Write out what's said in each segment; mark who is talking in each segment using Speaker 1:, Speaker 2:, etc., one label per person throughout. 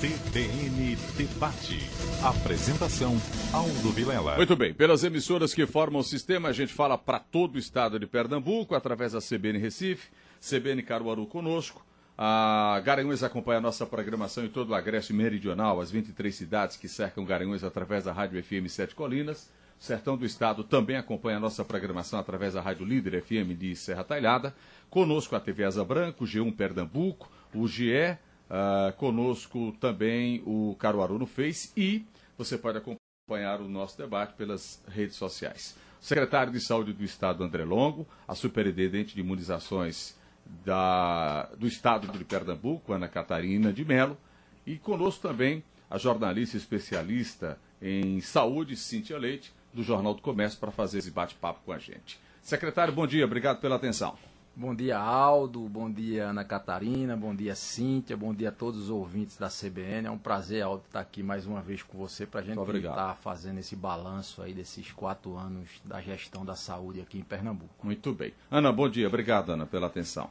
Speaker 1: CBN Debate. Apresentação, Aldo Vilela.
Speaker 2: Muito bem, pelas emissoras que formam o sistema, a gente fala para todo o estado de Pernambuco, através da CBN Recife, CBN Caruaru conosco. A Garanhuns acompanha a nossa programação em todo o agreste meridional, as 23 cidades que cercam Garanhuns através da Rádio FM Sete Colinas. Sertão do Estado também acompanha a nossa programação através da Rádio Líder FM de Serra Talhada. Conosco a TV Asa Branco, G1 Pernambuco, o GE, Uh, conosco também o Caruaru no Face e você pode acompanhar o nosso debate pelas redes sociais. O secretário de Saúde do Estado, André Longo, a superintendente de imunizações da, do Estado de Pernambuco, Ana Catarina de Melo, e conosco também a jornalista especialista em saúde, Cíntia Leite, do Jornal do Comércio, para fazer esse bate-papo com a gente. Secretário, bom dia, obrigado pela atenção.
Speaker 3: Bom dia, Aldo. Bom dia, Ana Catarina. Bom dia, Cíntia. Bom dia a todos os ouvintes da CBN. É um prazer, Aldo, estar aqui mais uma vez com você para a gente estar fazendo esse balanço aí desses quatro anos da gestão da saúde aqui em Pernambuco.
Speaker 2: Muito bem. Ana, bom dia. Obrigado, Ana, pela atenção.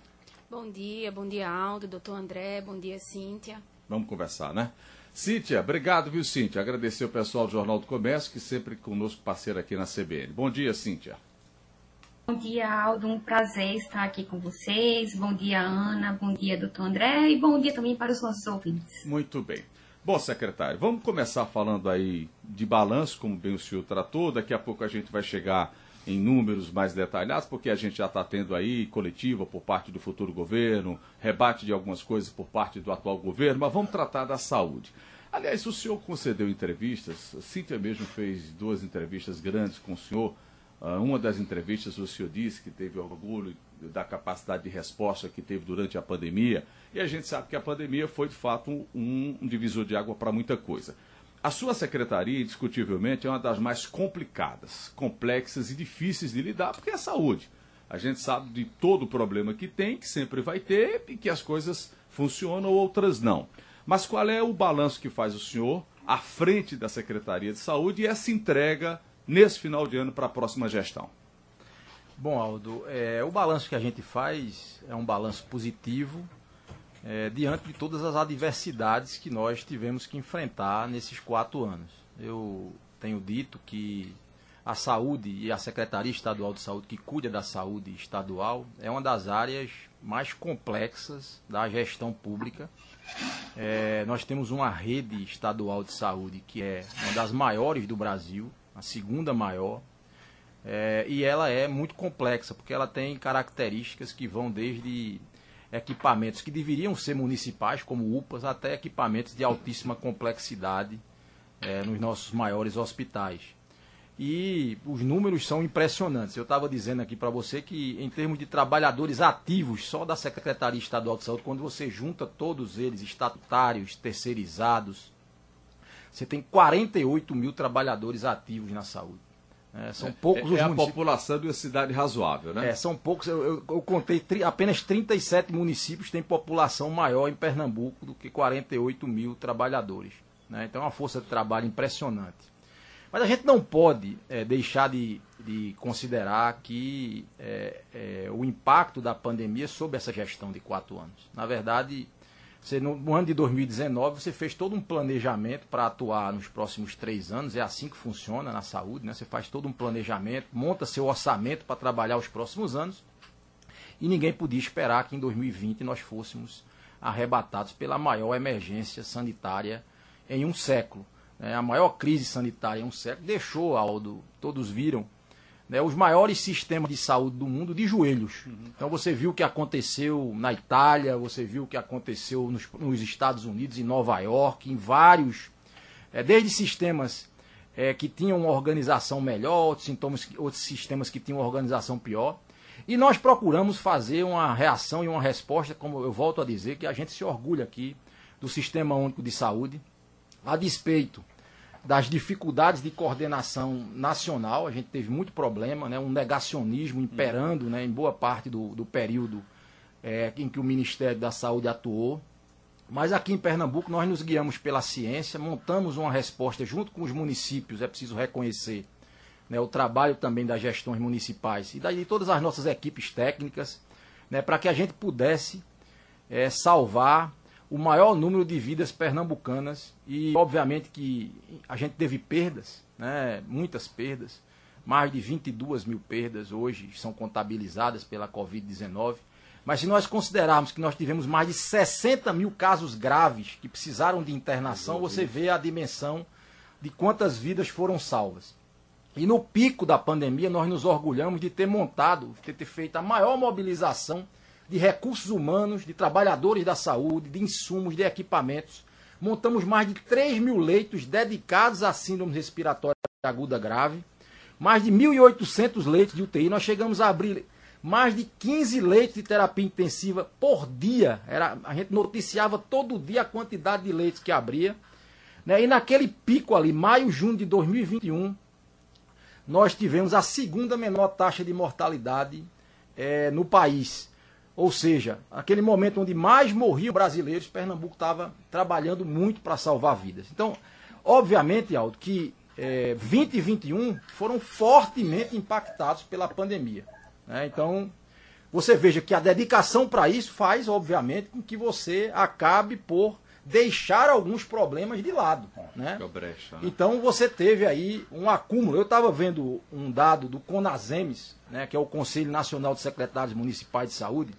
Speaker 4: Bom dia, bom dia, Aldo, doutor André. Bom dia, Cíntia.
Speaker 2: Vamos conversar, né? Cíntia, obrigado, viu, Cíntia? Agradecer o pessoal do Jornal do Comércio, que sempre conosco parceiro aqui na CBN. Bom dia, Cíntia.
Speaker 5: Bom dia, Aldo. Um prazer estar aqui com vocês. Bom dia, Ana. Bom dia, doutor André. E bom dia também para os nossos ouvintes.
Speaker 2: Muito bem. Bom, secretário, vamos começar falando aí de balanço, como bem o senhor tratou. Daqui a pouco a gente vai chegar em números mais detalhados, porque a gente já está tendo aí coletiva por parte do futuro governo, rebate de algumas coisas por parte do atual governo, mas vamos tratar da saúde. Aliás, o senhor concedeu entrevistas, Cíntia mesmo fez duas entrevistas grandes com o senhor uma das entrevistas o senhor disse que teve orgulho da capacidade de resposta que teve durante a pandemia, e a gente sabe que a pandemia foi de fato um, um divisor de água para muita coisa. A sua secretaria, indiscutivelmente, é uma das mais complicadas, complexas e difíceis de lidar, porque é a saúde. A gente sabe de todo o problema que tem, que sempre vai ter, e que as coisas funcionam, outras não. Mas qual é o balanço que faz o senhor à frente da Secretaria de Saúde e essa entrega nesse final de ano para a próxima gestão?
Speaker 3: Bom, Aldo, é, o balanço que a gente faz é um balanço positivo é, diante de todas as adversidades que nós tivemos que enfrentar nesses quatro anos. Eu tenho dito que a saúde e a Secretaria Estadual de Saúde, que cuida da saúde estadual, é uma das áreas mais complexas da gestão pública. É, nós temos uma rede estadual de saúde que é uma das maiores do Brasil, a segunda maior, é, e ela é muito complexa, porque ela tem características que vão desde equipamentos que deveriam ser municipais, como UPAs, até equipamentos de altíssima complexidade é, nos nossos maiores hospitais. E os números são impressionantes. Eu estava dizendo aqui para você que, em termos de trabalhadores ativos, só da Secretaria Estadual de Saúde, quando você junta todos eles, estatutários, terceirizados, você tem 48 mil trabalhadores ativos na saúde.
Speaker 2: É, são poucos é, os é municípios. a população de uma cidade razoável, né?
Speaker 3: É, são poucos. Eu, eu, eu contei tri, apenas 37 municípios têm população maior em Pernambuco do que 48 mil trabalhadores. Né? Então é uma força de trabalho impressionante. Mas a gente não pode é, deixar de, de, considerar que é, é, o impacto da pandemia sobre essa gestão de quatro anos. Na verdade, você, no, no ano de 2019, você fez todo um planejamento para atuar nos próximos três anos. É assim que funciona na saúde, né? Você faz todo um planejamento, monta seu orçamento para trabalhar os próximos anos. E ninguém podia esperar que em 2020 nós fôssemos arrebatados pela maior emergência sanitária em um século. Né? A maior crise sanitária em um século deixou, Aldo, todos viram, né, os maiores sistemas de saúde do mundo de joelhos. Uhum. Então você viu o que aconteceu na Itália, você viu o que aconteceu nos, nos Estados Unidos, em Nova York, em vários, é, desde sistemas é, que tinham uma organização melhor, outros, sintomas, outros sistemas que tinham uma organização pior. E nós procuramos fazer uma reação e uma resposta, como eu volto a dizer, que a gente se orgulha aqui do Sistema Único de Saúde, a despeito das dificuldades de coordenação nacional, a gente teve muito problema, né, um negacionismo imperando né, em boa parte do, do período é, em que o Ministério da Saúde atuou. Mas aqui em Pernambuco nós nos guiamos pela ciência, montamos uma resposta junto com os municípios, é preciso reconhecer né, o trabalho também das gestões municipais e de todas as nossas equipes técnicas, né, para que a gente pudesse é, salvar o maior número de vidas pernambucanas e, obviamente, que a gente teve perdas, né, muitas perdas, mais de 22 mil perdas hoje são contabilizadas pela Covid-19. Mas se nós considerarmos que nós tivemos mais de 60 mil casos graves que precisaram de internação, você vê a dimensão de quantas vidas foram salvas. E no pico da pandemia, nós nos orgulhamos de ter montado, de ter feito a maior mobilização de recursos humanos, de trabalhadores da saúde, de insumos, de equipamentos. Montamos mais de 3 mil leitos dedicados à síndrome respiratória aguda grave, mais de 1.800 leitos de UTI. Nós chegamos a abrir mais de 15 leitos de terapia intensiva por dia. Era, a gente noticiava todo dia a quantidade de leitos que abria. Né? E naquele pico ali, maio, junho de 2021, nós tivemos a segunda menor taxa de mortalidade é, no país. Ou seja, aquele momento onde mais morriam brasileiros, Pernambuco estava trabalhando muito para salvar vidas. Então, obviamente, Aldo, que é, 20 e 21 foram fortemente impactados pela pandemia. Né? Então, você veja que a dedicação para isso faz, obviamente, com que você acabe por deixar alguns problemas de lado. Né?
Speaker 2: Brecha, né?
Speaker 3: Então você teve aí um acúmulo. Eu estava vendo um dado do CONASEMES, né, que é o Conselho Nacional de Secretários Municipais de Saúde,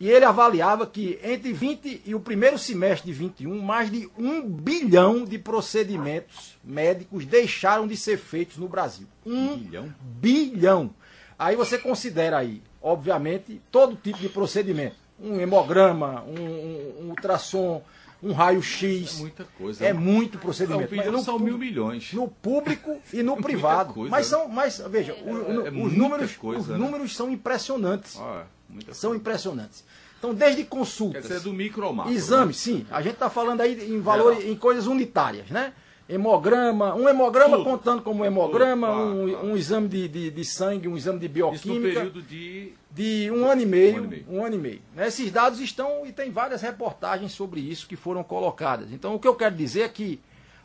Speaker 3: e ele avaliava que entre 20 e o primeiro semestre de 21, mais de um bilhão de procedimentos médicos deixaram de ser feitos no Brasil. Um bilhão? bilhão. Aí você considera aí, obviamente, todo tipo de procedimento. Um hemograma, um, um, um ultrassom, um raio-x.
Speaker 2: É muita coisa.
Speaker 3: É né? muito procedimento.
Speaker 2: Não, não são mil milhões.
Speaker 3: No público e no privado. Coisa, mas são, mas veja, é, o, é os, números, coisa, os né? números são impressionantes. Ah, são impressionantes. Então, desde consultas.
Speaker 2: Quer dizer, do micro ao macro,
Speaker 3: Exames, né? sim. A gente está falando aí em valores, em coisas unitárias, né? Hemograma, um hemograma Tudo. contando como hemograma, Tudo, um, um, exame de, de, de, sangue, um exame de bioquímica. Isso no
Speaker 2: período de...
Speaker 3: De um ano e meio. Um ano e meio. Um ano e meio. Esses dados estão, e tem várias reportagens sobre isso que foram colocadas. Então, o que eu quero dizer é que,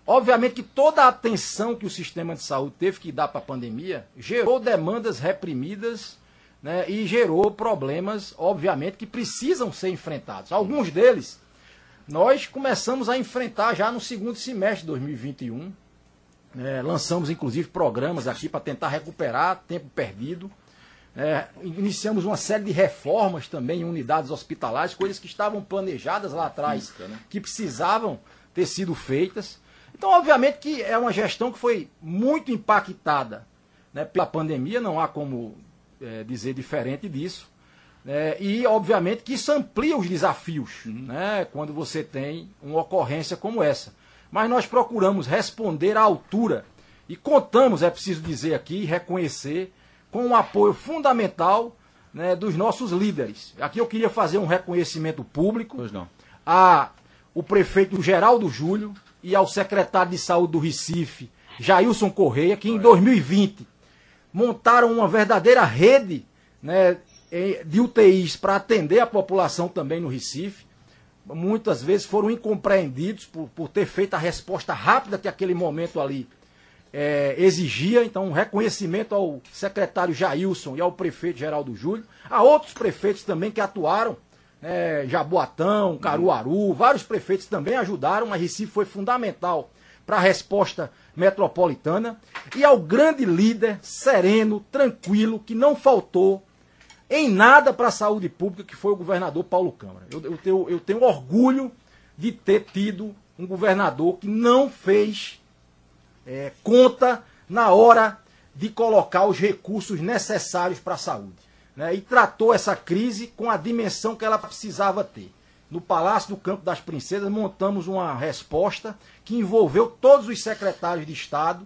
Speaker 3: obviamente, que toda a atenção que o sistema de saúde teve que dar para a pandemia gerou demandas reprimidas né, e gerou problemas, obviamente, que precisam ser enfrentados. Alguns deles nós começamos a enfrentar já no segundo semestre de 2021. É, lançamos inclusive programas aqui para tentar recuperar tempo perdido. É, iniciamos uma série de reformas também em unidades hospitalares, coisas que estavam planejadas lá atrás, Física, né? que precisavam ter sido feitas. Então, obviamente que é uma gestão que foi muito impactada né, pela pandemia, não há como é, dizer diferente disso. É, e, obviamente, que isso amplia os desafios uhum. né, quando você tem uma ocorrência como essa. Mas nós procuramos responder à altura e contamos, é preciso dizer aqui, reconhecer, com um apoio fundamental né, dos nossos líderes. Aqui eu queria fazer um reconhecimento público a o prefeito Geraldo Júlio e ao secretário de saúde do Recife, Jailson Correia, que em 2020 montaram uma verdadeira rede né, de UTIs para atender a população também no Recife. Muitas vezes foram incompreendidos por, por ter feito a resposta rápida que aquele momento ali é, exigia. Então, um reconhecimento ao secretário Jailson e ao prefeito Geraldo Júlio. A outros prefeitos também que atuaram, né, Jaboatão, Caruaru, vários prefeitos também ajudaram, mas Recife foi fundamental para a resposta metropolitana e ao grande líder sereno, tranquilo, que não faltou em nada para a saúde pública, que foi o governador Paulo Câmara. Eu, eu, tenho, eu tenho orgulho de ter tido um governador que não fez é, conta na hora de colocar os recursos necessários para a saúde. Né, e tratou essa crise com a dimensão que ela precisava ter no Palácio do Campo das Princesas, montamos uma resposta que envolveu todos os secretários de Estado,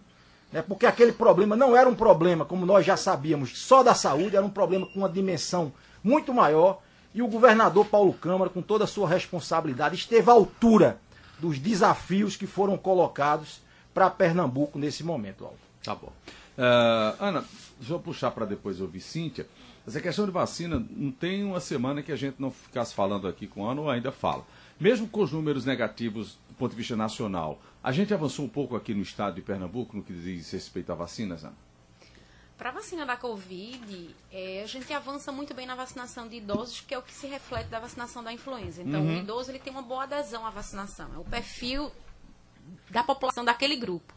Speaker 3: né, porque aquele problema não era um problema, como nós já sabíamos, só da saúde, era um problema com uma dimensão muito maior. E o governador Paulo Câmara, com toda a sua responsabilidade, esteve à altura dos desafios que foram colocados para Pernambuco nesse momento, Aldo.
Speaker 2: Tá bom. Uh, Ana, deixa eu puxar para depois ouvir Cíntia. Essa questão de vacina, não tem uma semana que a gente não ficasse falando aqui com o ano, ou ainda fala. Mesmo com os números negativos do ponto de vista nacional, a gente avançou um pouco aqui no estado de Pernambuco no que diz respeito a vacinas, Ana?
Speaker 4: Para a vacina da Covid, é, a gente avança muito bem na vacinação de idosos, que é o que se reflete da vacinação da influenza. Então, uhum. o idoso ele tem uma boa adesão à vacinação. É o perfil da população daquele grupo.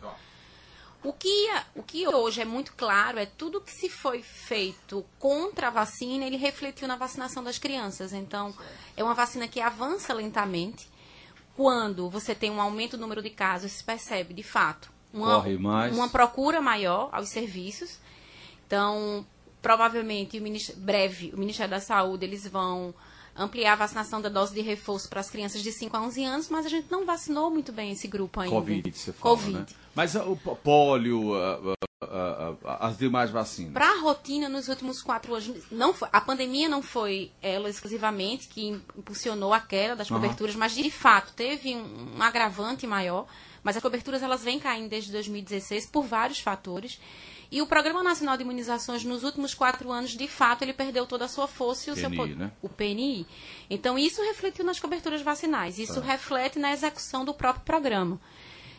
Speaker 4: O que, o que hoje é muito claro é tudo que se foi feito contra a vacina, ele refletiu na vacinação das crianças. Então, é uma vacina que avança lentamente. Quando você tem um aumento do número de casos, se percebe, de fato, uma, uma procura maior aos serviços. Então, provavelmente, o breve, o Ministério da Saúde, eles vão ampliar a vacinação da dose de reforço para as crianças de 5 a 11 anos, mas a gente não vacinou muito bem esse grupo ainda.
Speaker 2: Covid, você fala, Covid. Né? Mas o pólio, as demais vacinas?
Speaker 4: Para a rotina, nos últimos quatro anos, não foi, a pandemia não foi ela exclusivamente que impulsionou a queda das coberturas, uhum. mas de fato teve um, um agravante maior. Mas as coberturas elas vêm caindo desde 2016 por vários fatores. E o Programa Nacional de Imunizações, nos últimos quatro anos, de fato, ele perdeu toda a sua força e o PNI, seu poder. Né? O PNI. Então, isso refletiu nas coberturas vacinais. Isso tá. reflete na execução do próprio programa.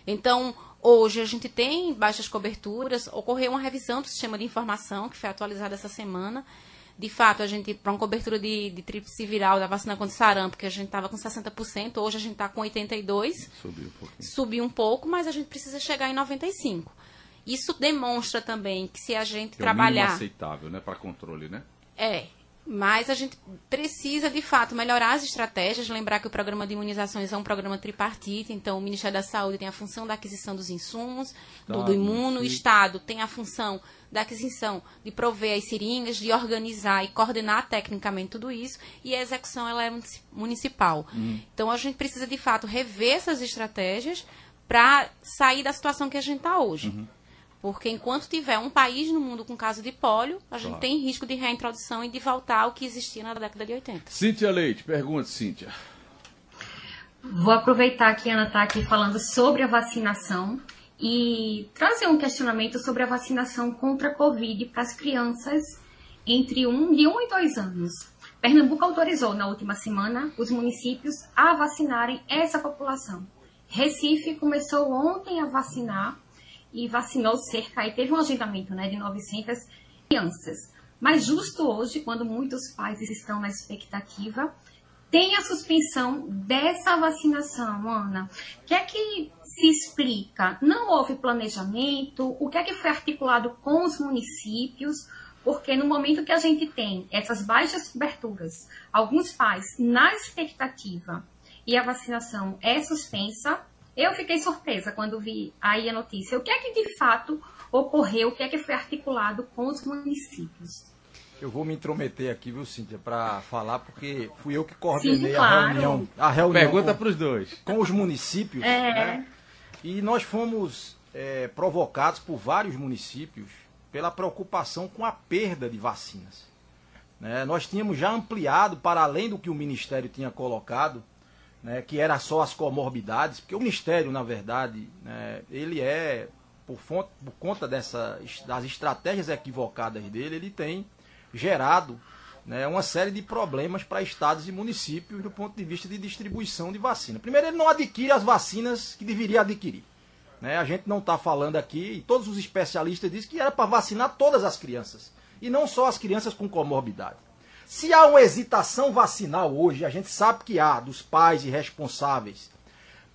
Speaker 4: Então, hoje a gente tem baixas coberturas. Ocorreu uma revisão do sistema de informação, que foi atualizada essa semana. De fato, a gente, para uma cobertura de, de tríplice viral da vacina contra sarampo, que a gente estava com 60%, hoje a gente está com 82%. Subiu um pouquinho. Subiu um pouco, mas a gente precisa chegar em 95%. Isso demonstra também que se a gente que trabalhar. É
Speaker 2: aceitável, né, para controle, né?
Speaker 4: É. Mas a gente precisa, de fato, melhorar as estratégias. Lembrar que o programa de imunizações é um programa tripartite, então o Ministério da Saúde tem a função da aquisição dos insumos, do, do imuno, o Estado tem a função da aquisição de prover as seringas, de organizar e coordenar tecnicamente tudo isso, e a execução ela é municipal. Uhum. Então a gente precisa, de fato, rever essas estratégias para sair da situação que a gente está hoje. Uhum. Porque enquanto tiver um país no mundo com caso de pólio, a gente tem risco de reintrodução e de voltar ao que existia na década de 80.
Speaker 2: Cíntia Leite, pergunta, Cíntia.
Speaker 5: Vou aproveitar que a Ana está aqui falando sobre a vacinação e trazer um questionamento sobre a vacinação contra a Covid para as crianças entre um, de 1 um e 2 anos. Pernambuco autorizou na última semana os municípios a vacinarem essa população. Recife começou ontem a vacinar e vacinou cerca, e teve um agendamento né, de 900 crianças. Mas justo hoje, quando muitos pais estão na expectativa, tem a suspensão dessa vacinação, Ana. O que é que se explica? Não houve planejamento? O que é que foi articulado com os municípios? Porque no momento que a gente tem essas baixas coberturas, alguns pais na expectativa e a vacinação é suspensa, eu fiquei surpresa quando vi aí a notícia. O que é que de fato ocorreu? O que é que foi articulado com os municípios?
Speaker 3: Eu vou me intrometer aqui, viu, Cíntia, para falar, porque fui eu que coordenei Sim, claro. a reunião. A reunião
Speaker 2: Pergunta para os dois.
Speaker 3: Com os municípios. É. Né? E nós fomos é, provocados por vários municípios pela preocupação com a perda de vacinas. Né? Nós tínhamos já ampliado, para além do que o Ministério tinha colocado, né, que era só as comorbidades, porque o Ministério, na verdade, né, ele é, por, fonte, por conta dessa, das estratégias equivocadas dele, ele tem gerado né, uma série de problemas para estados e municípios do ponto de vista de distribuição de vacina. Primeiro, ele não adquire as vacinas que deveria adquirir. Né? A gente não está falando aqui, e todos os especialistas dizem que era para vacinar todas as crianças, e não só as crianças com comorbidade. Se há uma hesitação vacinal hoje, a gente sabe que há dos pais irresponsáveis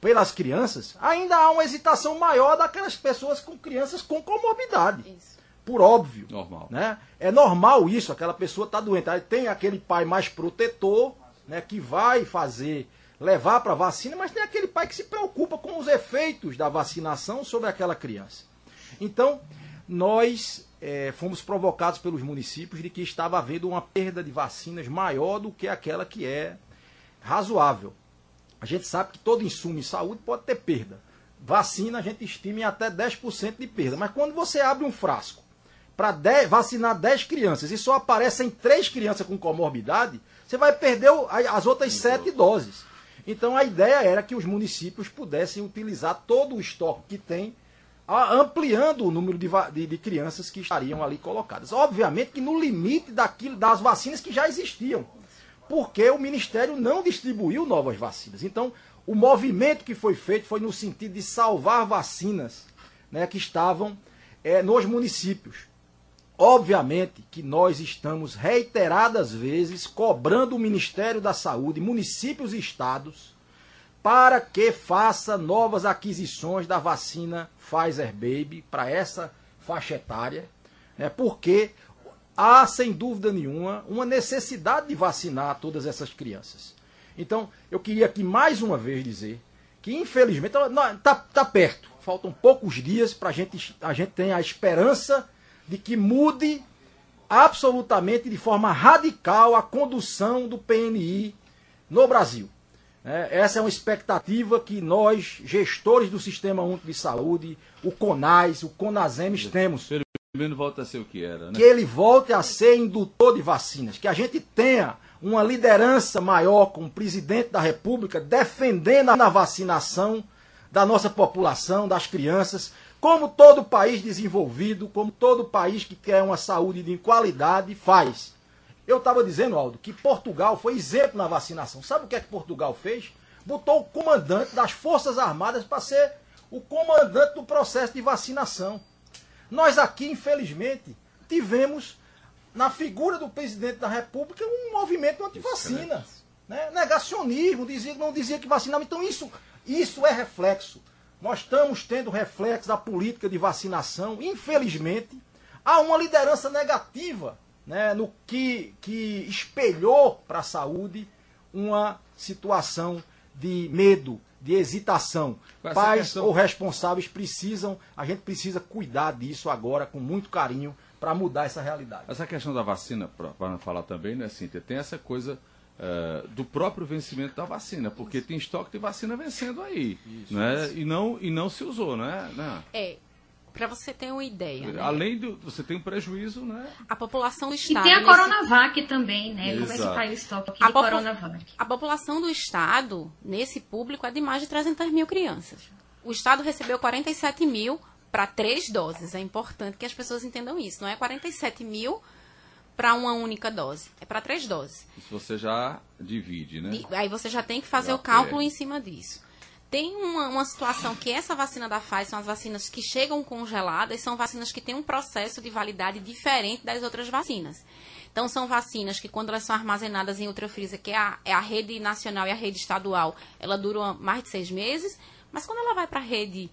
Speaker 3: pelas crianças, ainda há uma hesitação maior daquelas pessoas com crianças com comorbidade. Isso. Por óbvio.
Speaker 2: Normal.
Speaker 3: Né? É normal isso, aquela pessoa está doente. Aí tem aquele pai mais protetor, né, que vai fazer, levar para a vacina, mas tem aquele pai que se preocupa com os efeitos da vacinação sobre aquela criança. Então, nós é, fomos provocados pelos municípios de que estava havendo uma perda de vacinas maior do que aquela que é razoável. A gente sabe que todo insumo em saúde pode ter perda. Vacina a gente estima em até 10% de perda. Mas quando você abre um frasco para vacinar 10 crianças e só aparecem 3 crianças com comorbidade, você vai perder as outras 7 doses. Então a ideia era que os municípios pudessem utilizar todo o estoque que tem ampliando o número de, de, de, crianças que estariam ali colocadas. Obviamente que no limite daquilo, das vacinas que já existiam, porque o Ministério não distribuiu novas vacinas. Então, o movimento que foi feito foi no sentido de salvar vacinas né, que estavam é, nos municípios. Obviamente que nós estamos reiteradas vezes cobrando o Ministério da Saúde, municípios e estados, para que faça novas aquisições da vacina Pfizer Baby para essa faixa etária, né, porque há, sem dúvida nenhuma, uma necessidade de vacinar todas essas crianças. Então, eu queria aqui mais uma vez dizer que, infelizmente, está tá perto, faltam poucos dias para gente, a gente ter a esperança de que mude absolutamente de forma radical a condução do PNI no Brasil. É, essa é uma expectativa que nós, gestores do Sistema Único de Saúde, o CONAS, o CONASEMES, temos.
Speaker 2: Ele volta a ser o que era, né?
Speaker 3: Que ele volte a ser indutor de vacinas, que a gente tenha uma liderança maior com o presidente da República defendendo a vacinação da nossa população, das crianças, como todo país desenvolvido, como todo país que quer uma saúde de qualidade faz. Eu estava dizendo, Aldo, que Portugal foi exemplo na vacinação. Sabe o que é que Portugal fez? Botou o comandante das Forças Armadas para ser o comandante do processo de vacinação. Nós aqui, infelizmente, tivemos na figura do presidente da República um movimento anti-vacina. Né? Negacionismo, dizia, não dizia que vacinava. Então isso, isso é reflexo nós estamos tendo reflexo da política de vacinação. Infelizmente, há uma liderança negativa né, no que, que espelhou para a saúde uma situação de medo, de hesitação. Pais questão... ou responsáveis precisam, a gente precisa cuidar disso agora com muito carinho para mudar essa realidade.
Speaker 2: Essa questão da vacina, para falar também, né, Cíntia, tem essa coisa uh, do próprio vencimento da vacina, porque tem estoque de vacina vencendo aí, isso, né? Isso. E não e não se usou, né?
Speaker 4: né? É. Para você ter uma ideia.
Speaker 2: Né? Além do. Você tem um prejuízo, né?
Speaker 4: A população do Estado.
Speaker 5: E tem a Coronavac também, né? Exato. Como é que está o estoque aqui a de Coronavac?
Speaker 4: A população do Estado, nesse público, é de mais de 300 mil crianças. O Estado recebeu 47 mil para três doses. É importante que as pessoas entendam isso. Não é 47 mil para uma única dose. É para três doses.
Speaker 2: Isso você já divide, né?
Speaker 4: Aí você já tem que fazer já o cálculo é. em cima disso. Tem uma, uma, situação que essa vacina da Pfizer são as vacinas que chegam congeladas, são vacinas que têm um processo de validade diferente das outras vacinas. Então, são vacinas que, quando elas são armazenadas em ultrafreezer, que é a, é a rede nacional e a rede estadual, ela dura mais de seis meses, mas quando ela vai para a rede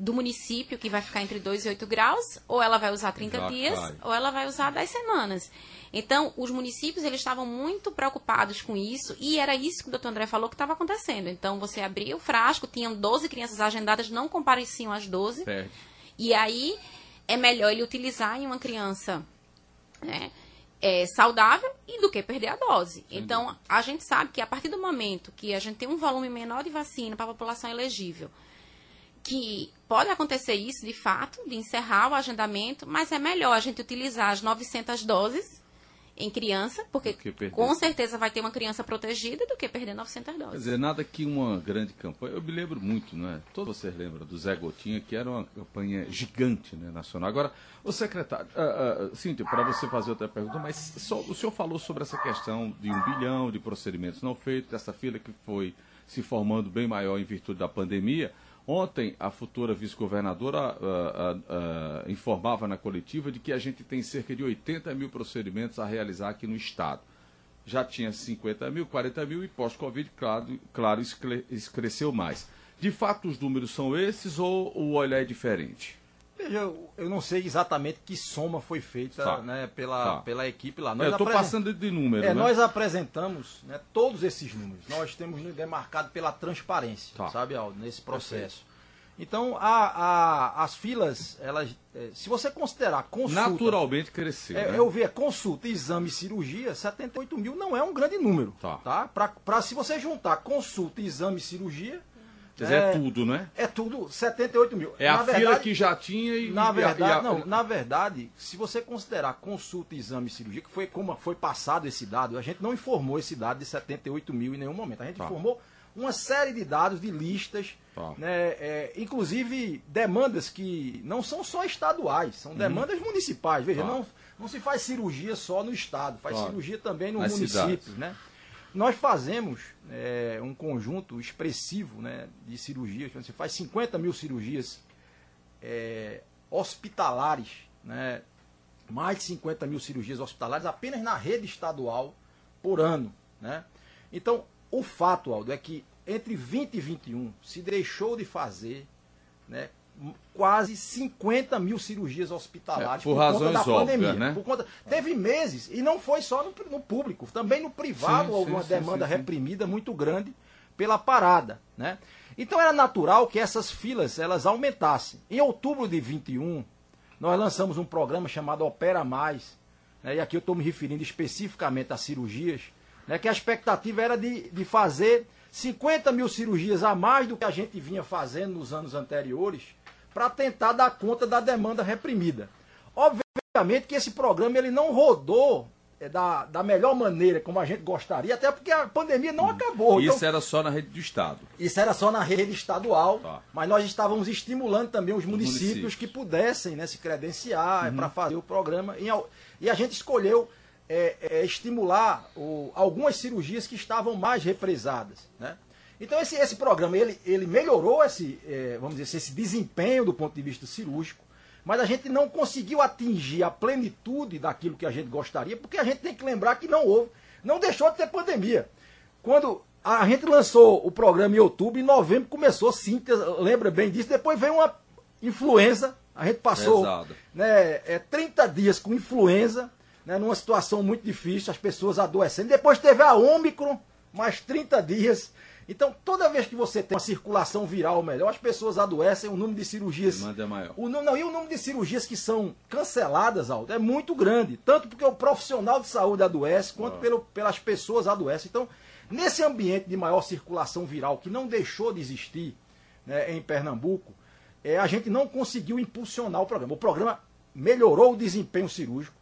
Speaker 4: do município, que vai ficar entre 2 e 8 graus, ou ela vai usar 30 Já dias, cai. ou ela vai usar 10 semanas. Então, os municípios eles estavam muito preocupados com isso, e era isso que o doutor André falou que estava acontecendo. Então, você abria o frasco, tinham 12 crianças agendadas, não compareciam às 12. Perde. E aí, é melhor ele utilizar em uma criança né, é, saudável e do que perder a dose. Sem então, a gente sabe que a partir do momento que a gente tem um volume menor de vacina para a população elegível, que pode acontecer isso de fato, de encerrar o agendamento, mas é melhor a gente utilizar as 900 doses em criança, porque com certeza vai ter uma criança protegida do que perder 900 doses.
Speaker 2: Quer dizer, nada que uma grande campanha. Eu me lembro muito, não é? Todos vocês lembram do Zé Gotinha, que era uma campanha gigante né, nacional. Agora, o secretário, uh, uh, Cíntia, para você fazer outra pergunta, mas só, o senhor falou sobre essa questão de um bilhão de procedimentos não feitos, essa fila que foi se formando bem maior em virtude da pandemia. Ontem, a futura vice-governadora uh, uh, uh, informava na coletiva de que a gente tem cerca de 80 mil procedimentos a realizar aqui no Estado. Já tinha 50 mil, 40 mil e pós-Covid, claro, claro isso, cresceu mais. De fato, os números são esses ou o olhar é diferente?
Speaker 3: Veja, eu não sei exatamente que soma foi feita tá. né, pela, tá. pela equipe lá. Nós
Speaker 2: eu estou passando de número. É, né?
Speaker 3: Nós apresentamos né, todos esses números. Nós temos demarcado pela transparência, tá. sabe, Aldo, nesse processo. Então, a, a, as filas, elas, é, se você considerar consulta...
Speaker 2: Naturalmente cresceu, é,
Speaker 3: né? Eu vi, consulta, exame e cirurgia, 78 mil não é um grande número. Tá. tá? Para se você juntar consulta, exame e cirurgia,
Speaker 2: Quer dizer, é, é, tudo, né?
Speaker 3: É tudo, 78 mil.
Speaker 2: É na a verdade, fila que já tinha e.
Speaker 3: Na verdade, e a, não, na verdade, se você considerar consulta, exame e cirurgia, que foi como foi passado esse dado, a gente não informou esse dado de 78 mil em nenhum momento. A gente tá. informou uma série de dados, de listas, tá. né, é, inclusive demandas que não são só estaduais, são uhum. demandas municipais. Veja, tá. não, não se faz cirurgia só no estado, faz cirurgia também no Nas município. Né? Nós fazemos é, um conjunto expressivo né, de cirurgias, você faz 50 mil cirurgias é, hospitalares, né, mais de 50 mil cirurgias hospitalares apenas na rede estadual por ano. Né? Então, o fato, Aldo, é que entre 20 e 21 se deixou de fazer né, quase 50 mil cirurgias hospitalares
Speaker 2: é, por, por razões conta da óbvias, pandemia. Né?
Speaker 3: Por conta, teve meses, e não foi só no, no público, também no privado sim, houve sim, uma sim, demanda reprimida muito grande pela parada. Né? Então era natural que essas filas elas aumentassem. Em outubro de 21, nós lançamos um programa chamado Opera Mais, né? e aqui eu estou me referindo especificamente a cirurgias, né? que a expectativa era de, de fazer 50 mil cirurgias a mais do que a gente vinha fazendo nos anos anteriores, para tentar dar conta da demanda reprimida. Obviamente que esse programa ele não rodou é, da, da melhor maneira, como a gente gostaria, até porque a pandemia não hum. acabou.
Speaker 2: Isso então, era só na rede do Estado.
Speaker 3: Isso era só na rede estadual, tá. mas nós estávamos estimulando também os municípios, municípios. que pudessem né, se credenciar uhum. para fazer o programa. E, e a gente escolheu é, é, estimular o, algumas cirurgias que estavam mais represadas. Né? Então esse, esse programa ele, ele melhorou esse, é, vamos dizer, esse desempenho do ponto de vista cirúrgico, mas a gente não conseguiu atingir a plenitude daquilo que a gente gostaria, porque a gente tem que lembrar que não houve, não deixou de ter pandemia. Quando a gente lançou o programa em outubro, em novembro começou, sim, lembra bem disso, depois veio uma influenza, a gente passou né, é, 30 dias com influenza, né, numa situação muito difícil, as pessoas adoecendo. Depois teve a Ômicron, mais 30 dias. Então, toda vez que você tem uma circulação viral melhor, as pessoas adoecem, o número de cirurgias.
Speaker 2: é maior.
Speaker 3: O, não, e o número de cirurgias que são canceladas, Aldo, é muito grande. Tanto porque o profissional de saúde adoece, quanto oh. pelo, pelas pessoas adoecem. Então, nesse ambiente de maior circulação viral, que não deixou de existir né, em Pernambuco, é, a gente não conseguiu impulsionar o programa. O programa melhorou o desempenho cirúrgico,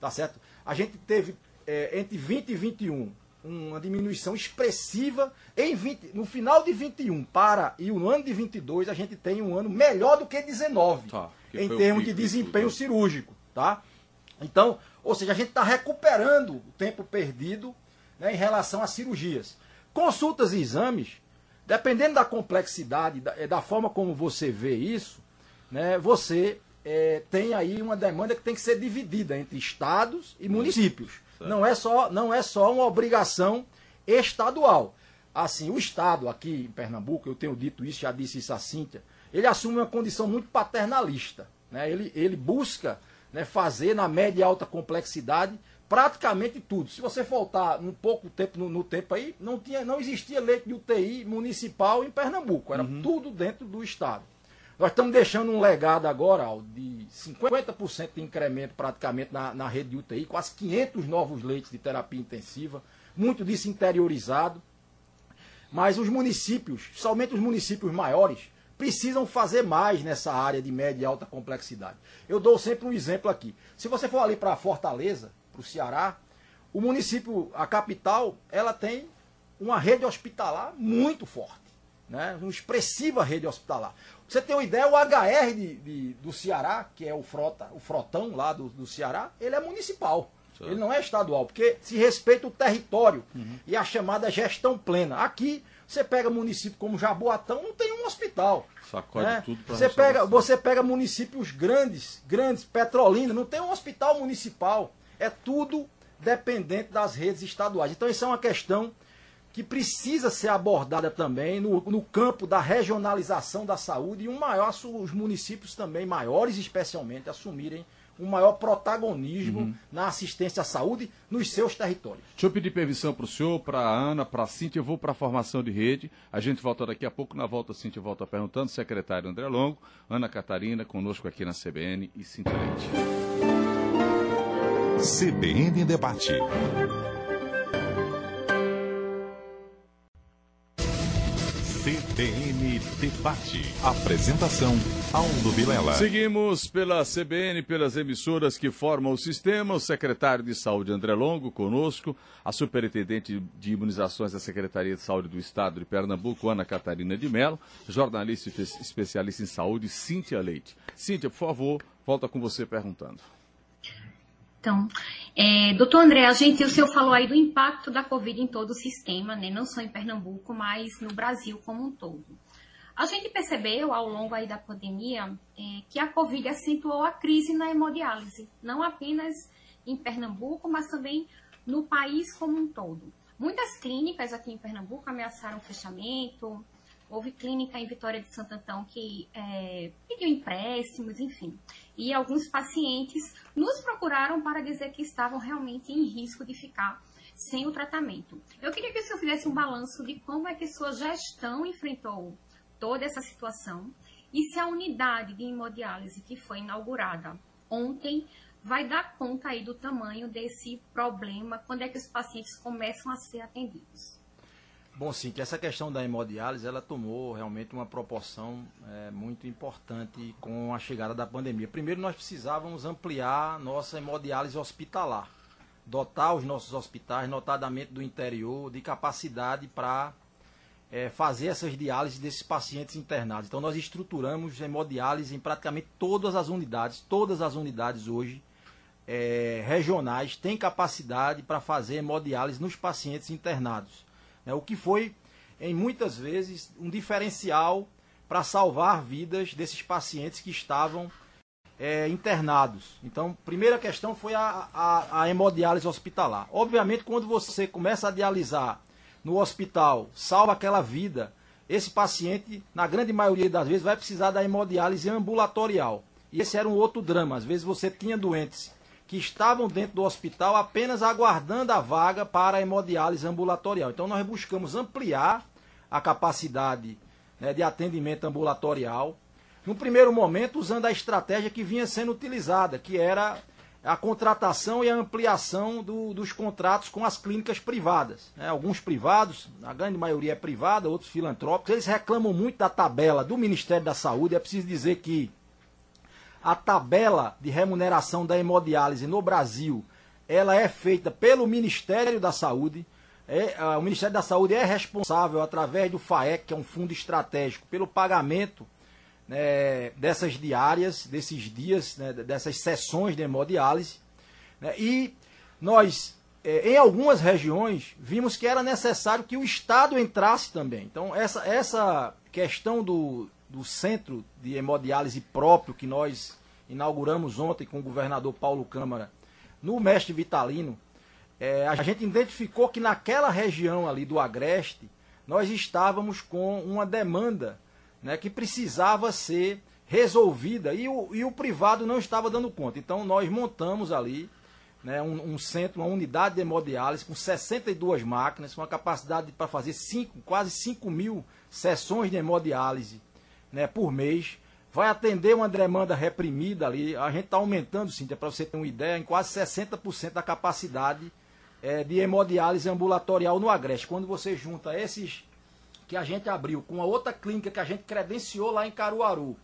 Speaker 3: tá certo? A gente teve é, entre 20 e 21 uma diminuição expressiva em 20, no final de 21 para e o ano de 22 a gente tem um ano melhor do que 19 tá, que em termos de desempenho tudo. cirúrgico, tá? Então, ou seja, a gente está recuperando o tempo perdido né, em relação às cirurgias. Consultas e exames, dependendo da complexidade, da, da forma como você vê isso, né, você é, tem aí uma demanda que tem que ser dividida entre estados e municípios. Não é só, não é só uma obrigação estadual. Assim, o Estado aqui em Pernambuco, eu tenho dito isso, já disse isso a Cíntia, ele assume uma condição muito paternalista. Né? Ele, ele busca né, fazer na média e alta complexidade praticamente tudo. Se você faltar um pouco tempo no, no, tempo aí, não, tinha, não existia leite de UTI municipal em Pernambuco. Era uhum. tudo dentro do Estado. Nós estamos deixando um legado agora de 50% de incremento praticamente na, na rede de UTI, quase 500 novos leitos de terapia intensiva, muito disso interiorizado. Mas os municípios, somente os municípios maiores, precisam fazer mais nessa área de média e alta complexidade. Eu dou sempre um exemplo aqui. Se você for ali para Fortaleza, para o Ceará, o município, a capital, ela tem uma rede hospitalar muito forte, né? uma expressiva rede hospitalar você tem uma ideia, o HR de, de, do Ceará, que é o frota, o frotão lá do, do Ceará, ele é municipal. Ele não é estadual, porque se respeita o território uhum. e a chamada gestão plena. Aqui, você pega município como Jaboatão, não tem um hospital.
Speaker 2: Sacode né? tudo
Speaker 3: você pega, você pega municípios grandes, grandes, Petrolina, não tem um hospital municipal. É tudo dependente das redes estaduais. Então, isso é uma questão que precisa ser abordada também no, no campo da regionalização da saúde e um maior, os municípios também, maiores especialmente, assumirem um maior protagonismo uhum. na assistência à saúde nos seus territórios.
Speaker 2: Deixa eu pedir permissão para o senhor, para a Ana, para a Cíntia, eu vou para a formação de rede. A gente volta daqui a pouco, na volta a Cíntia volta perguntando, secretário André Longo, Ana Catarina, conosco aqui na CBN e Leite.
Speaker 1: CBN Debate. CBN Debate. Apresentação Aldo Vilela.
Speaker 2: Seguimos pela CBN, pelas emissoras que formam o sistema. O secretário de Saúde André Longo conosco, a superintendente de imunizações da Secretaria de Saúde do Estado de Pernambuco, Ana Catarina de Mello, jornalista especialista em saúde, Cíntia Leite. Cíntia, por favor, volta com você perguntando.
Speaker 5: Então, é, doutor André, a gente, o senhor falou aí do impacto da Covid em todo o sistema, né? não só em Pernambuco, mas no Brasil como um todo. A gente percebeu ao longo aí da pandemia é, que a Covid acentuou a crise na hemodiálise, não apenas em Pernambuco, mas também no país como um todo. Muitas clínicas aqui em Pernambuco ameaçaram fechamento, houve clínica em Vitória de Santo Antão que é, pediu empréstimos, enfim. E alguns pacientes nos procuraram para dizer que estavam realmente em risco de ficar sem o tratamento. Eu queria que o senhor fizesse um balanço de como é que sua gestão enfrentou toda essa situação e se a unidade de hemodiálise que foi inaugurada ontem vai dar conta aí do tamanho desse problema, quando é que os pacientes começam a ser atendidos.
Speaker 3: Bom, sim, que essa questão da hemodiálise, ela tomou realmente uma proporção é, muito importante com a chegada da pandemia. Primeiro, nós precisávamos ampliar nossa hemodiálise hospitalar, dotar os nossos hospitais, notadamente do interior, de capacidade para é, fazer essas diálises desses pacientes internados. Então, nós estruturamos hemodiálise em praticamente todas as unidades, todas as unidades hoje é, regionais têm capacidade para fazer hemodiálise nos pacientes internados. É, o que foi, em muitas vezes, um diferencial para salvar vidas desses pacientes que estavam é, internados. Então, primeira questão foi a, a, a hemodiálise hospitalar. Obviamente, quando você começa a dialisar no hospital, salva aquela vida, esse paciente, na grande maioria das vezes, vai precisar da hemodiálise ambulatorial. E esse era um outro drama. Às vezes você tinha doentes que estavam dentro do hospital apenas aguardando a vaga para a hemodiálise ambulatorial. Então nós buscamos ampliar a capacidade né, de atendimento ambulatorial. No primeiro momento, usando a estratégia que vinha sendo utilizada, que era a contratação e a ampliação do, dos contratos com as clínicas privadas. Né? Alguns privados, a grande maioria é privada, outros filantrópicos, eles reclamam muito da tabela do Ministério da Saúde. É preciso dizer que a tabela de remuneração da hemodiálise no Brasil, ela é feita pelo Ministério da Saúde. É, o Ministério da Saúde é responsável, através do FAEC, que é um fundo estratégico, pelo pagamento né, dessas diárias, desses dias, né, dessas sessões de hemodiálise. Né, e nós, é, em algumas regiões, vimos que era necessário que o Estado entrasse também. Então, essa, essa questão do, do centro de hemodiálise próprio que nós inauguramos ontem com o governador Paulo Câmara no Mestre Vitalino, é, a gente identificou que naquela região ali do Agreste, nós estávamos com uma demanda né, que precisava ser resolvida e o, e o privado não estava dando conta. Então nós montamos ali né, um, um, centro, uma unidade de hemodiálise com 62 máquinas, com a capacidade para fazer cinco, quase 5 mil sessões de hemodiálise né, por mês. Vai atender uma demanda reprimida ali. A gente está aumentando, sim, para você ter uma ideia, em quase 60% da capacidade é, de hemodiálise ambulatorial no Agreste. Quando você junta esses que a gente abriu com a outra clínica que a gente credenciou lá em Caruaru,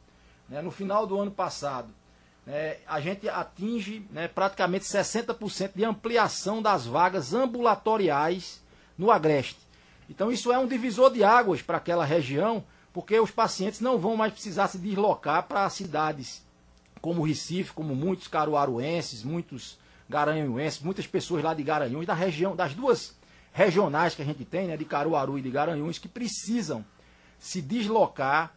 Speaker 3: né, no final do ano passado, é, a gente atinge né, praticamente 60% de ampliação das vagas ambulatoriais no Agreste. Então isso é um divisor de águas para aquela região, porque os pacientes não vão mais precisar se deslocar para cidades como Recife, como muitos caruaruenses, muitos garanhuenses, muitas pessoas lá de Garanhuns, da região, das duas regionais que a gente tem, né, de Caruaru e de Garanhuns, que precisam se deslocar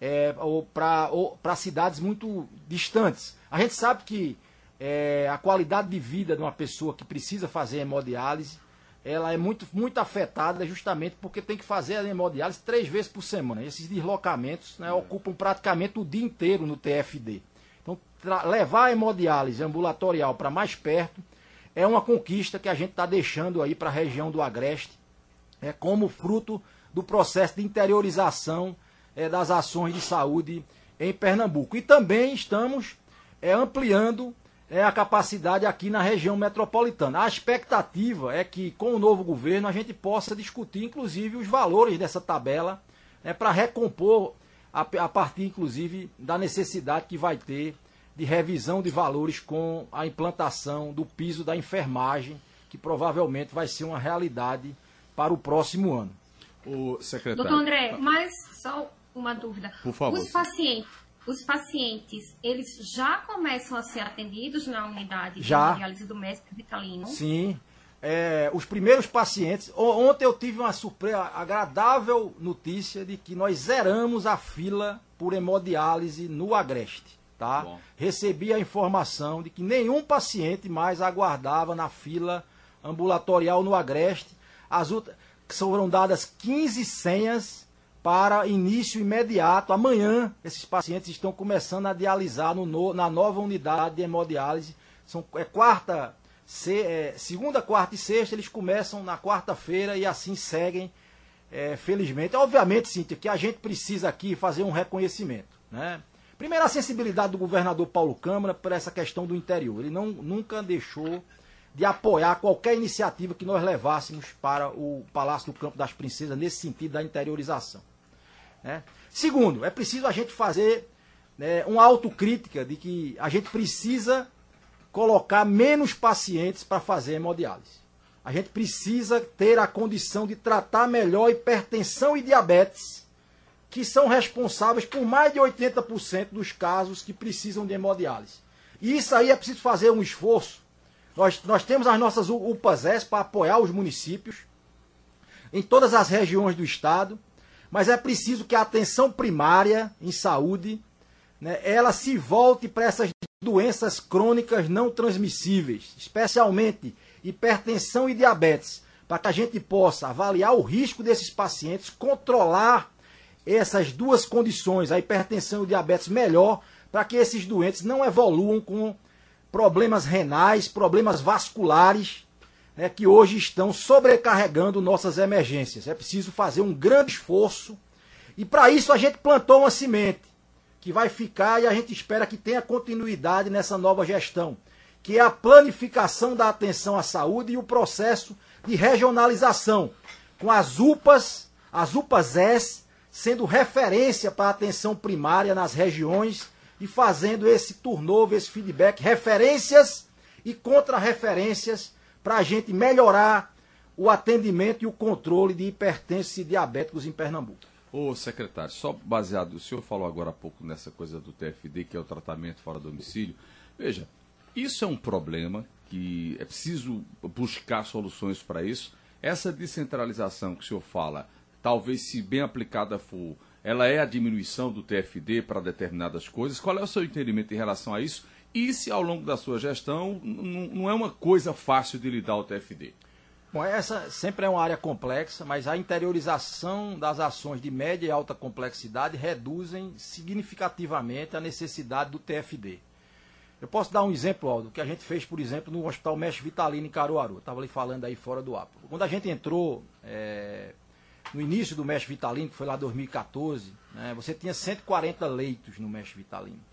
Speaker 3: é, para cidades muito distantes. A gente sabe que é, a qualidade de vida de uma pessoa que precisa fazer hemodiálise ela é muito, muito afetada justamente porque tem que fazer a hemodiálise três vezes por semana. Esses deslocamentos né, ocupam praticamente o dia inteiro no TFD. Então, levar a hemodiálise ambulatorial para mais perto é uma conquista que a gente está deixando aí para a região do Agreste, é, como fruto do processo de interiorização é, das ações de saúde em Pernambuco. E também estamos é, ampliando é a capacidade aqui na região metropolitana. A expectativa é que com o novo governo a gente possa discutir, inclusive, os valores dessa tabela né, para recompor a, a partir, inclusive, da necessidade que vai ter de revisão de valores com a implantação do piso da enfermagem, que provavelmente vai ser uma realidade para o próximo ano.
Speaker 2: O secretário.
Speaker 5: Doutor André, mas só uma dúvida.
Speaker 2: Por favor.
Speaker 5: Os pacientes os pacientes, eles já começam a ser atendidos na unidade
Speaker 3: já.
Speaker 5: de diálise do médico vitalino?
Speaker 3: Sim. é, os primeiros pacientes. Ontem eu tive uma surpresa, agradável notícia de que nós zeramos a fila por hemodiálise no Agreste. Tá? Recebi a informação de que nenhum paciente mais aguardava na fila ambulatorial no Agreste. As foram dadas 15 senhas para início imediato. Amanhã, esses pacientes estão começando a dialisar no, na nova unidade de hemodiálise. São, é quarta, se, é, segunda, quarta e sexta, eles começam na quarta-feira e assim seguem, é, felizmente. Obviamente, Cíntia, que a gente precisa aqui fazer um reconhecimento. Né? Primeiro, a sensibilidade do governador Paulo Câmara por essa questão do interior. Ele não, nunca deixou de apoiar qualquer iniciativa que nós levássemos para o Palácio do Campo das Princesas nesse sentido da interiorização. Né? Segundo, é preciso a gente fazer né, uma autocrítica de que a gente precisa colocar menos pacientes para fazer hemodiálise. A gente precisa ter a condição de tratar melhor hipertensão e diabetes, que são responsáveis por mais de 80% dos casos que precisam de hemodiálise. E isso aí é preciso fazer um esforço. Nós, nós temos as nossas UPAs para apoiar os municípios em todas as regiões do estado mas é preciso que a atenção primária em saúde, né, ela se volte para essas doenças crônicas não transmissíveis, especialmente hipertensão e diabetes, para que a gente possa avaliar o risco desses pacientes, controlar essas duas condições, a hipertensão e o diabetes melhor, para que esses doentes não evoluam com problemas renais, problemas vasculares né, que hoje estão sobrecarregando nossas emergências. É preciso fazer um grande esforço e para isso a gente plantou uma semente que vai ficar e a gente espera que tenha continuidade nessa nova gestão, que é a planificação da atenção à saúde e o processo de regionalização, com as UPAs, as UPAs S, sendo referência para a atenção primária nas regiões e fazendo esse turnover, esse feedback, referências e contra-referências para a gente melhorar o atendimento e o controle de hipertensos e diabéticos em Pernambuco.
Speaker 2: Ô secretário, só baseado, o senhor falou agora há pouco nessa coisa do TFD, que é o tratamento fora do domicílio. Veja, isso é um problema que é preciso buscar soluções para isso. Essa descentralização que o senhor fala, talvez se bem aplicada for, ela é a diminuição do TFD para determinadas coisas. Qual é o seu entendimento em relação a isso? E se ao longo da sua gestão não é uma coisa fácil de lidar o TFD?
Speaker 3: Bom, essa sempre é uma área complexa, mas a interiorização das ações de média e alta complexidade reduzem significativamente a necessidade do TFD. Eu posso dar um exemplo, Aldo, que a gente fez, por exemplo, no Hospital Mestre Vitalino em Caruaru. Estava ali falando aí fora do APO. Quando a gente entrou é, no início do Mestre Vitalino, que foi lá em 2014, né, você tinha 140 leitos no Mestre Vitalino.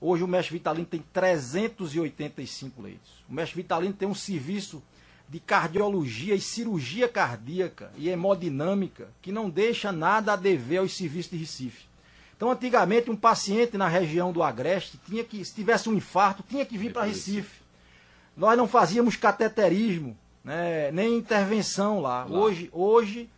Speaker 3: Hoje o Mestre Vitalino tem 385 leitos. O Mestre Vitalino tem um serviço de cardiologia e cirurgia cardíaca e hemodinâmica que não deixa nada a dever aos serviços de Recife. Então, antigamente, um paciente na região do Agreste tinha que, se tivesse um infarto, tinha que vir para Recife. Nós não fazíamos cateterismo, né, nem intervenção lá. lá. Hoje, hoje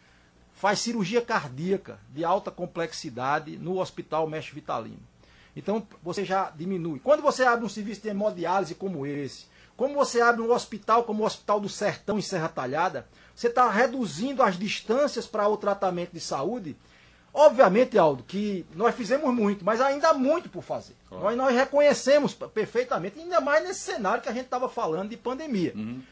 Speaker 3: faz cirurgia cardíaca de alta complexidade no Hospital Mestre Vitalino. Então você já diminui. Quando você abre um serviço de hemodiálise como esse, como você abre um hospital como o Hospital do Sertão em Serra Talhada, você está reduzindo as distâncias para o tratamento de saúde. Obviamente, Aldo, que nós fizemos muito, mas ainda há muito por fazer. Claro. Nós, nós reconhecemos perfeitamente, ainda mais nesse cenário que a gente estava falando de pandemia. Uhum.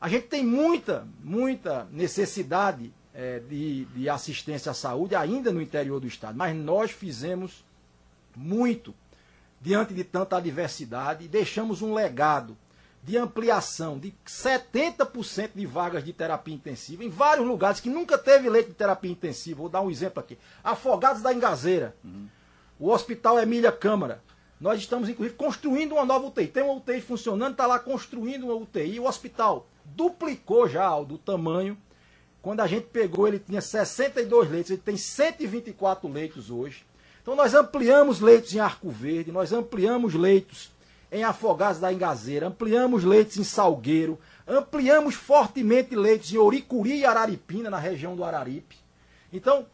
Speaker 3: A gente tem muita, muita necessidade é, de, de assistência à saúde ainda no interior do Estado, mas nós fizemos muito diante de tanta adversidade e deixamos um legado de ampliação de 70% de vagas de terapia intensiva em vários lugares que nunca teve leito de terapia intensiva. Vou dar um exemplo aqui. Afogados da Engazeira, uhum. o Hospital Emília Câmara. Nós estamos, inclusive, construindo uma nova UTI. Tem uma UTI funcionando, está lá construindo uma UTI. O hospital duplicou já do tamanho. Quando a gente pegou, ele tinha 62 leitos, ele tem 124 leitos hoje. Então nós ampliamos leitos em Arco Verde, nós ampliamos leitos em Afogados da Engazeira, ampliamos leitos em Salgueiro, ampliamos fortemente leitos em Oricuri e Araripina, na região do Araripe. Então,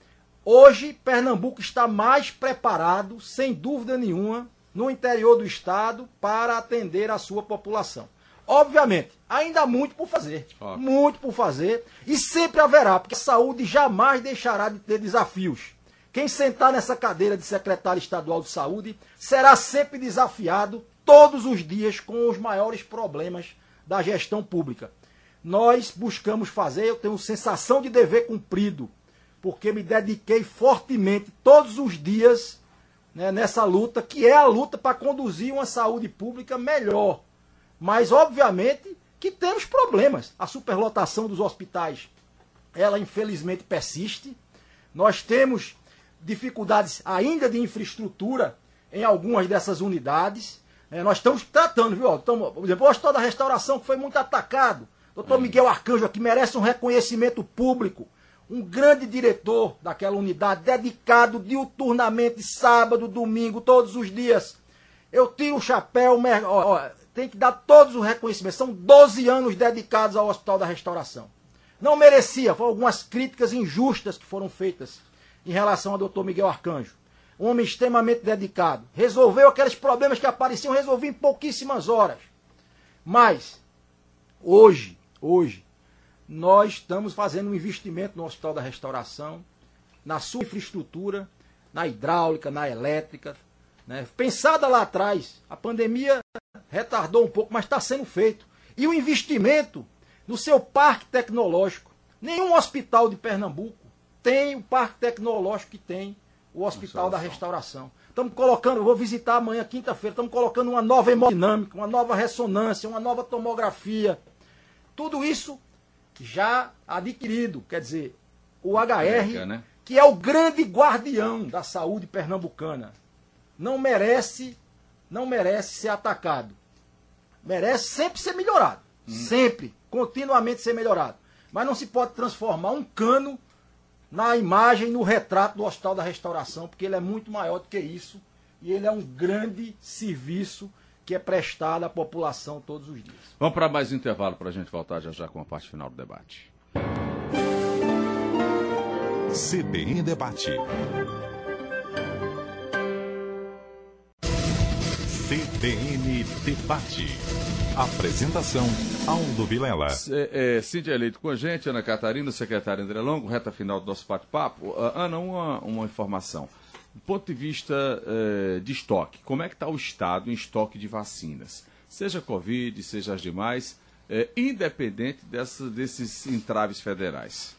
Speaker 3: hoje Pernambuco está mais preparado, sem dúvida nenhuma, no interior do estado para atender a sua população. Obviamente, ainda há muito por fazer. Muito por fazer. E sempre haverá, porque a saúde jamais deixará de ter desafios. Quem sentar nessa cadeira de secretário estadual de saúde será sempre desafiado todos os dias com os maiores problemas da gestão pública. Nós buscamos fazer, eu tenho sensação de dever cumprido, porque me dediquei fortemente todos os dias né, nessa luta, que é a luta para conduzir uma saúde pública melhor. Mas, obviamente, que temos problemas. A superlotação dos hospitais, ela infelizmente persiste. Nós temos dificuldades ainda de infraestrutura em algumas dessas unidades. É, nós estamos tratando, viu? Estamos, por exemplo, o Hospital da Restauração, que foi muito atacado. Doutor Miguel Arcanjo aqui merece um reconhecimento público. Um grande diretor daquela unidade, dedicado diuturnamente, sábado, domingo, todos os dias. Eu tiro o chapéu, ó, ó, tem que dar todos os reconhecimentos. São 12 anos dedicados ao Hospital da Restauração. Não merecia, foram algumas críticas injustas que foram feitas em relação ao doutor Miguel Arcanjo. Um homem extremamente dedicado. Resolveu aqueles problemas que apareciam, resolveu em pouquíssimas horas. Mas, hoje, hoje, nós estamos fazendo um investimento no Hospital da Restauração, na sua infraestrutura, na hidráulica, na elétrica. Né? Pensada lá atrás, a pandemia retardou um pouco, mas está sendo feito. E o investimento no seu parque tecnológico. Nenhum hospital de Pernambuco tem o parque tecnológico que tem o Hospital da Restauração. Estamos colocando, vou visitar amanhã, quinta-feira, estamos colocando uma nova hemodinâmica, uma nova ressonância, uma nova tomografia. Tudo isso já adquirido. Quer dizer, o HR,
Speaker 2: né?
Speaker 3: que é o grande guardião da saúde pernambucana, não merece, não merece ser atacado. Merece sempre ser melhorado. Sempre, continuamente ser melhorado. Mas não se pode transformar um cano na imagem, no retrato do Hospital da Restauração, porque ele é muito maior do que isso. E ele é um grande serviço que é prestado à população todos os dias.
Speaker 2: Vamos para mais um intervalo para a gente voltar já já com a parte final do debate.
Speaker 1: CBN Debate. CBN Debate. Apresentação Aldo Vilela.
Speaker 2: É, é, Cíntia Leite com a gente, Ana Catarina, secretária André Longo, reta final do nosso bate-papo. Ah, Ana, uma, uma informação. Do ponto de vista eh, de estoque, como é que está o estado em estoque de vacinas? Seja Covid, seja as demais, eh, independente dessa, desses entraves federais.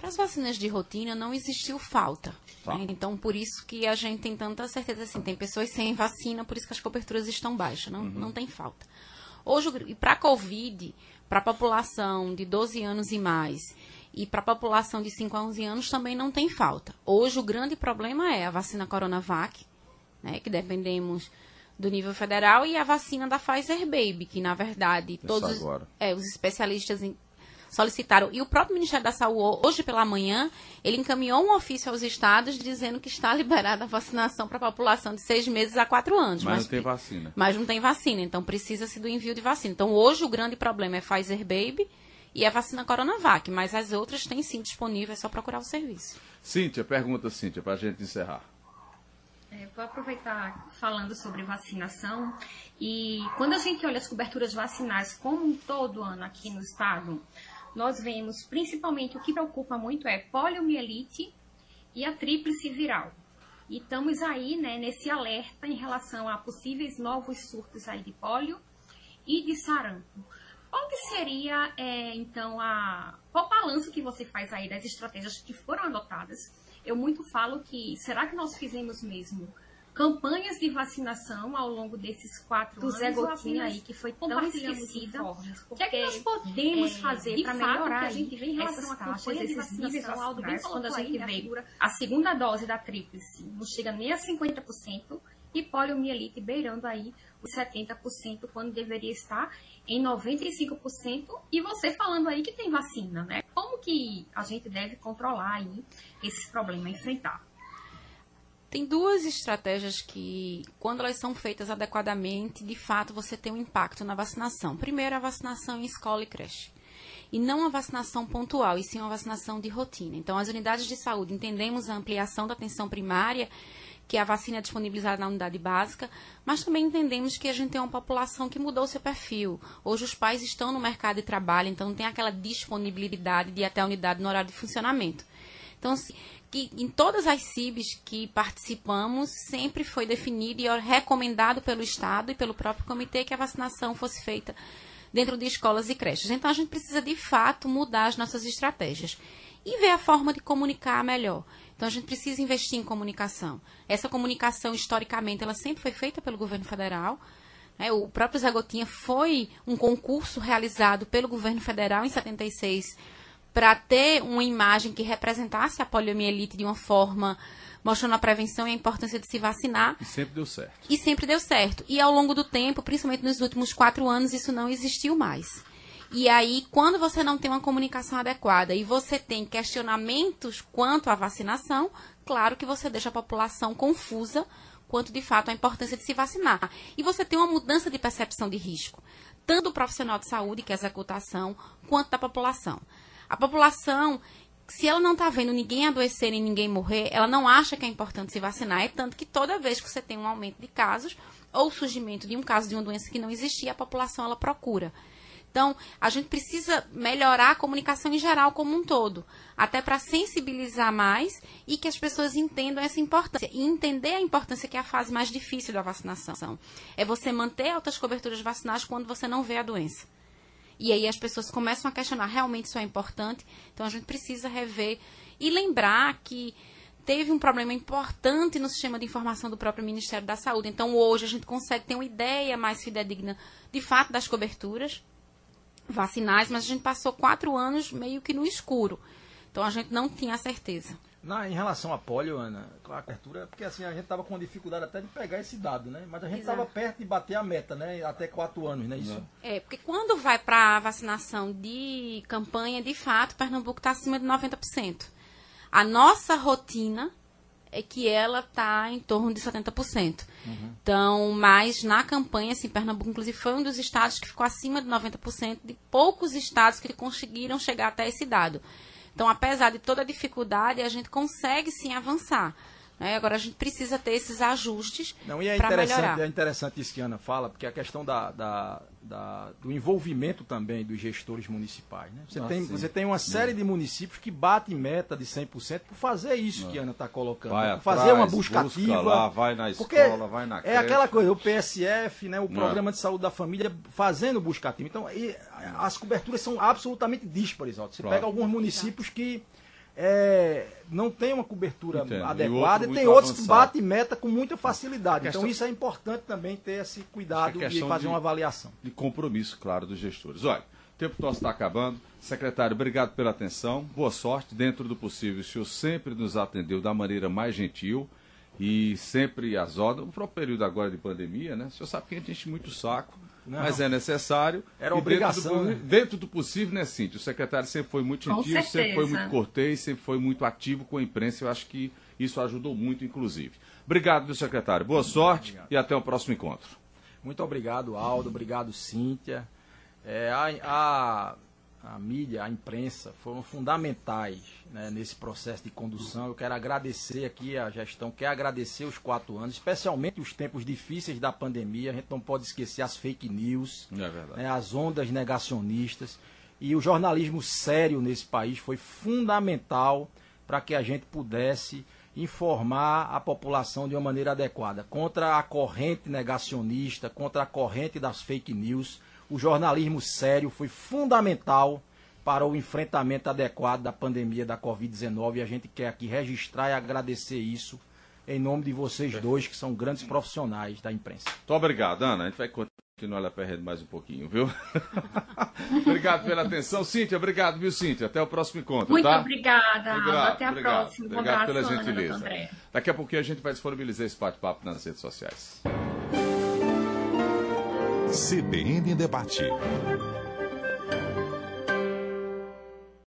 Speaker 4: Para as vacinas de rotina não existiu falta.
Speaker 2: Tá.
Speaker 4: né? Então, por isso que a gente tem tanta certeza assim. Tem pessoas sem vacina, por isso que as coberturas estão baixas. Não, não tem falta. Hoje, e para a Covid, para a população de 12 anos e mais, e para a população de 5 a 11 anos também não tem falta. Hoje, o grande problema é a vacina Coronavac, né, que dependemos do nível federal, e a vacina da Pfizer Baby, que na verdade todos os-
Speaker 2: agora.
Speaker 4: é, os especialistas em- solicitaram. E o próprio Ministério da Saúde, hoje pela manhã, ele encaminhou um ofício aos estados dizendo que está liberada a vacinação para a população de seis meses a quatro anos.
Speaker 2: Mas não tem vacina.
Speaker 4: Mas não tem vacina, então precisa-se do envio de vacina. Então hoje o grande problema é Pfizer Baby e a vacina Coronavac, mas as outras têm sim disponível, é só procurar o serviço.
Speaker 2: Cíntia, pergunta, Cíntia, para a gente encerrar.
Speaker 5: É, vou aproveitar falando sobre vacinação e quando a gente olha as coberturas vacinais como um todo ano aqui no estado, nós vemos principalmente o que preocupa muito é poliomielite e a tríplice viral. E estamos aí, né, nesse alerta em relação a possíveis novos surtos aí de pólio e de sarampo. Qual que seria, é, então, a, qual o balanço que você faz aí das estratégias que foram adotadas? Eu muito falo que, será que nós fizemos mesmo campanhas de vacinação ao longo desses quatro
Speaker 6: Do
Speaker 5: anos?
Speaker 6: Zé Gotinha aí, que foi tão esquecida.
Speaker 5: informes? O
Speaker 6: que é que nós
Speaker 5: podemos
Speaker 6: é,
Speaker 5: fazer para melhorar
Speaker 6: a gente vê em relação
Speaker 5: taxas,
Speaker 6: campanha de
Speaker 5: esses níveis
Speaker 6: vacinação, Aldo bem
Speaker 5: quando a gente vê
Speaker 6: figura-
Speaker 5: a segunda dose da tríplice não chega nem a 50% e poliomielite beirando aí os 70% quando deveria estar em 95% e você falando aí que tem vacina, né? Como que a gente deve controlar aí esse problema, enfrentar?
Speaker 4: Tem duas estratégias que, quando elas são feitas adequadamente, de fato você tem um impacto na vacinação. Primeiro, a vacinação em escola e creche. E não a vacinação pontual, e sim uma vacinação de rotina. Então, as unidades de saúde, entendemos a ampliação da atenção primária, que a vacina é disponibilizada na unidade básica, mas também entendemos que a gente tem uma população que mudou seu perfil. Hoje os pais estão no mercado de trabalho, então não tem aquela disponibilidade de ir até a unidade no horário de funcionamento. Então, que em todas as CIBs que participamos, sempre foi definido e recomendado pelo Estado e pelo próprio comitê que a vacinação fosse feita dentro de escolas e creches. Então, a gente precisa, de fato, mudar as nossas estratégias e ver a forma de comunicar melhor. Então, a gente precisa investir em comunicação. Essa comunicação, historicamente, ela sempre foi feita pelo governo federal. Né? O próprio Zé Gotinha foi um concurso realizado pelo governo federal em 76 para ter uma imagem que representasse a poliomielite de uma forma mostrando a prevenção e a importância de se vacinar.
Speaker 2: E sempre deu certo.
Speaker 4: E sempre deu certo. E ao longo do tempo, principalmente nos últimos quatro anos, isso não existiu mais. E aí, quando você não tem uma comunicação adequada e você tem questionamentos quanto à vacinação, claro que você deixa a população confusa quanto de fato a importância de se vacinar. E você tem uma mudança de percepção de risco, tanto do profissional de saúde, que é a executação, quanto da população. A população, se ela não está vendo ninguém adoecer e ninguém morrer, ela não acha que é importante se vacinar. É tanto que toda vez que você tem um aumento de casos ou surgimento de um caso de uma doença que não existia, a população ela procura. Então, a gente precisa melhorar a comunicação em geral como um todo, até para sensibilizar mais e que as pessoas entendam essa importância. E entender a importância que é a fase mais difícil da vacinação. É você manter altas coberturas vacinais quando você não vê a doença. E aí as pessoas começam a questionar, realmente isso é importante? Então, a gente precisa rever e lembrar que teve um problema importante no sistema de informação do próprio Ministério da Saúde. Então, hoje a gente consegue ter uma ideia mais fidedigna, de fato, das coberturas vacinais, mas a gente passou quatro anos meio que no escuro. Então a gente não tinha certeza.
Speaker 3: Na, em relação à polio, Ana, a abertura, porque assim, a gente estava com dificuldade até de pegar esse dado, né? Mas a gente estava perto de bater a meta, né? Até quatro anos, né? Isso.
Speaker 4: É, porque quando vai para a vacinação de campanha, de fato, Pernambuco está acima de 90%. A nossa rotina é que ela está em torno de 70%. Uhum. Então, mas na campanha, assim, Pernambuco, inclusive, foi um dos estados que ficou acima de 90%, de poucos estados que conseguiram chegar até esse dado. Então, apesar de toda a dificuldade, a gente consegue sim avançar. Né? Agora a gente precisa ter esses ajustes
Speaker 3: Não, e é interessante, é interessante isso que a Ana fala, porque a questão da, da, da do envolvimento também dos gestores municipais. Né? Você, ah, tem, você tem uma série de municípios que batem meta de 100% por fazer isso que a Ana está colocando.
Speaker 2: Vai
Speaker 3: né?
Speaker 2: atrás,
Speaker 3: fazer uma busca, busca ativa.
Speaker 2: Lá, vai na escola, vai na
Speaker 3: creche. É aquela coisa, o PSF, né, o Não. Programa de Saúde da Família, fazendo busca ativa. Então, e, as coberturas são absolutamente díspares. Você claro. pega alguns municípios que é, não tem uma cobertura Entendo. adequada e, e tem outros avançado. que batem meta com muita facilidade. Então isso é importante também ter esse cuidado e fazer de, uma avaliação.
Speaker 2: De compromisso, claro, dos gestores. Olha, o tempo nosso está acabando. Secretário, obrigado pela atenção. Boa sorte. Dentro do possível, o senhor sempre nos atendeu da maneira mais gentil e sempre as ordens. No próprio período agora de pandemia, né? O senhor sabe que a gente enche muito saco não. Mas é necessário.
Speaker 3: Era obrigação.
Speaker 2: Dentro do,
Speaker 3: né?
Speaker 2: dentro do possível, né, Cintia? O secretário sempre foi muito gentil, sempre foi muito cortês, sempre foi muito ativo com a imprensa. Eu acho que isso ajudou muito, inclusive. Obrigado, meu secretário. Boa sorte obrigado. e até o próximo encontro.
Speaker 3: Muito obrigado, Aldo. Obrigado, Cíntia. É, a, a a mídia, a imprensa foram fundamentais né, nesse processo de condução. Eu quero agradecer aqui a gestão, quero agradecer os quatro anos, especialmente os tempos difíceis da pandemia. A gente não pode esquecer as fake news,
Speaker 2: é
Speaker 3: né, as ondas negacionistas. E o jornalismo sério nesse país foi fundamental para que a gente pudesse informar a população de uma maneira adequada contra a corrente negacionista, contra a corrente das fake news o jornalismo sério foi fundamental para o enfrentamento adequado da pandemia da Covid-19 e a gente quer aqui registrar e agradecer isso em nome de vocês dois, que são grandes profissionais da imprensa.
Speaker 2: Muito obrigado, Ana. A gente vai continuar lá perto mais um pouquinho, viu? obrigado pela atenção. Cíntia, obrigado, viu, Cíntia? Até o próximo encontro,
Speaker 5: Muito
Speaker 2: tá?
Speaker 5: obrigada. Obrigado, Até a
Speaker 2: obrigado,
Speaker 5: próxima.
Speaker 2: Obrigado pela gentileza. Daqui a pouquinho a gente vai disponibilizar esse bate-papo nas redes sociais.
Speaker 1: CBN Debate.